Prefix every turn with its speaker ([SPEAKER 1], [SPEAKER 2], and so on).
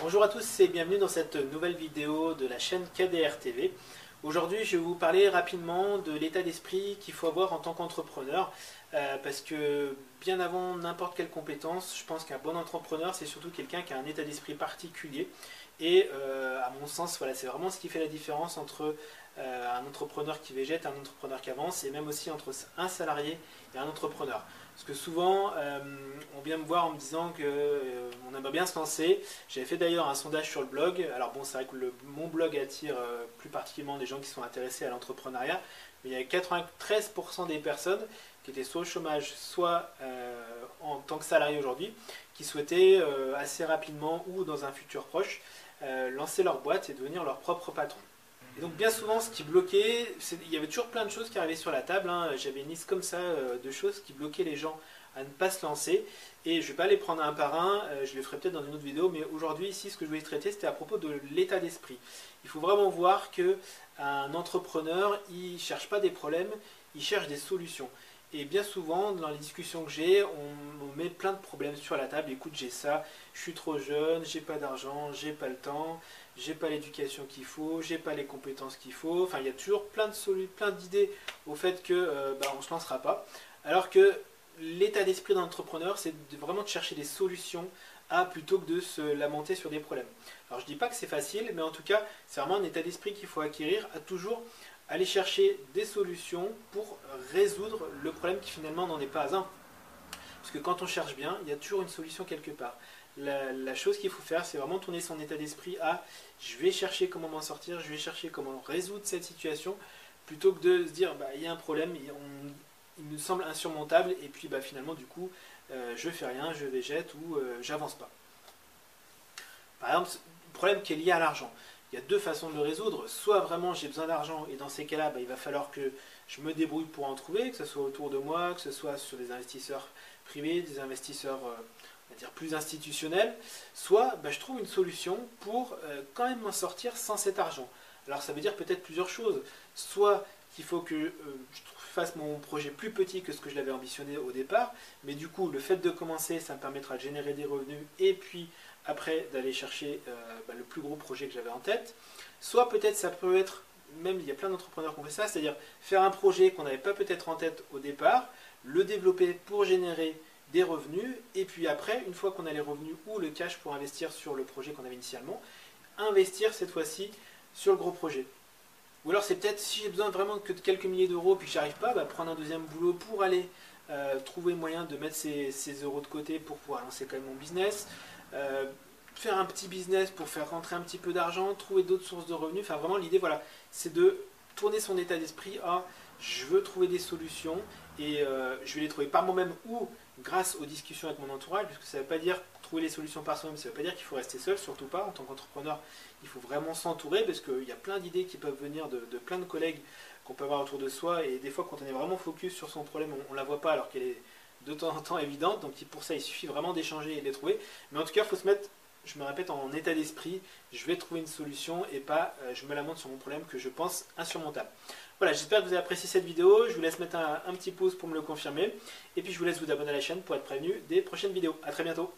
[SPEAKER 1] Bonjour à tous et bienvenue dans cette nouvelle vidéo de la chaîne KDR TV. Aujourd'hui, je vais vous parler rapidement de l'état d'esprit qu'il faut avoir en tant qu'entrepreneur, euh, parce que bien avant n'importe quelle compétence, je pense qu'un bon entrepreneur, c'est surtout quelqu'un qui a un état d'esprit particulier. Et euh, à mon sens, voilà, c'est vraiment ce qui fait la différence entre un entrepreneur qui végète, un entrepreneur qui avance, et même aussi entre un salarié et un entrepreneur. Parce que souvent, euh, on vient me voir en me disant qu'on euh, aimerait bien se lancer. J'avais fait d'ailleurs un sondage sur le blog. Alors bon, c'est vrai que mon blog attire plus particulièrement des gens qui sont intéressés à l'entrepreneuriat. Mais il y avait 93% des personnes qui étaient soit au chômage, soit en tant que salarié aujourd'hui, qui souhaitaient assez rapidement ou dans un futur proche lancer leur boîte et devenir leur propre patron. Et donc bien souvent, ce qui bloquait, il y avait toujours plein de choses qui arrivaient sur la table. Hein. J'avais une liste comme ça euh, de choses qui bloquaient les gens à ne pas se lancer. Et je ne vais pas les prendre un par un, euh, je les ferai peut-être dans une autre vidéo, mais aujourd'hui ici, ce que je voulais traiter, c'était à propos de l'état d'esprit. Il faut vraiment voir qu'un entrepreneur, il ne cherche pas des problèmes, il cherche des solutions. Et bien souvent, dans les discussions que j'ai, on, met plein de problèmes sur la table. Écoute, j'ai ça, je suis trop jeune, j'ai pas d'argent, j'ai pas le temps, j'ai pas l'éducation qu'il faut, j'ai pas les compétences qu'il faut. Enfin, il y a toujours plein de plein d'idées au fait que euh, bah, on se lancera pas. Alors que l'état d'esprit d'un entrepreneur, c'est vraiment de chercher des solutions à plutôt que de se lamenter sur des problèmes. Alors je dis pas que c'est facile, mais en tout cas, c'est vraiment un état d'esprit qu'il faut acquérir à toujours aller chercher des solutions pour résoudre le problème qui finalement n'en est pas un. Parce que quand on cherche bien, il y a toujours une solution quelque part. La, chose qu'il faut faire, c'est vraiment tourner son état d'esprit à je vais chercher comment m'en sortir, je vais chercher comment résoudre cette situation, plutôt que de se dire bah, il y a un problème, il, me semble insurmontable, et puis bah, finalement du coup euh, je fais rien, je végète ou euh, j'avance pas. Par exemple, le problème qui est lié à l'argent il y a deux façons de le résoudre. Soit vraiment j'ai besoin d'argent et dans ces cas-là, bah, il va falloir que je me débrouille pour en trouver, que ce soit autour de moi, que ce soit sur des investisseurs privés, des investisseurs euh, on va dire plus institutionnels. Soit bah, je trouve une solution pour euh, quand même m'en sortir sans cet argent. Alors ça veut dire peut-être plusieurs choses. Soit qu'il faut que euh, je fasse mon projet plus petit que ce que je l'avais ambitionné au départ, mais du coup le fait de commencer, ça me permettra de générer des revenus et puis après d'aller chercher euh, bah, le plus gros projet que j'avais en tête. Soit peut-être ça peut être, même il y a plein d'entrepreneurs qui ont fait ça, c'est-à-dire faire un projet qu'on n'avait pas peut-être en tête au départ, le développer pour générer des revenus, et puis après, une fois qu'on a les revenus ou le cash pour investir sur le projet qu'on avait initialement, investir cette fois-ci sur le gros projet. Ou alors c'est peut-être si j'ai besoin vraiment que de quelques milliers d'euros puis que j'arrive pas, bah, prendre un deuxième boulot pour aller euh, trouver moyen de mettre ces, euros de côté pour pouvoir lancer quand même mon business. Euh, faire un petit business pour faire rentrer un petit peu d'argent, trouver d'autres sources de revenus. Enfin, vraiment, l'idée, voilà, c'est de tourner son état d'esprit à je veux trouver des solutions et euh, je vais les trouver par moi-même ou grâce aux discussions avec mon entourage, puisque ça ne veut pas dire trouver les solutions par soi-même, ça ne veut pas dire qu'il faut rester seul, surtout pas. En tant qu'entrepreneur, il faut vraiment s'entourer parce qu'il y a plein d'idées qui peuvent venir de, plein de collègues qu'on peut avoir autour de soi et des fois, quand on est vraiment focus sur son problème, on ne la voit pas alors qu'elle est de temps en temps évidente. Donc pour ça, il suffit vraiment d'échanger et de les trouver. Mais en tout cas, il faut se mettre, je me répète, en état d'esprit. Je vais trouver une solution et pas euh, je me lamente sur mon problème que je pense insurmontable. Voilà, j'espère que vous avez apprécié cette vidéo. Je vous laisse mettre un, un petit pouce pour me le confirmer. Et puis je vous laisse vous abonner à la chaîne pour être prévenu des prochaines vidéos. A très bientôt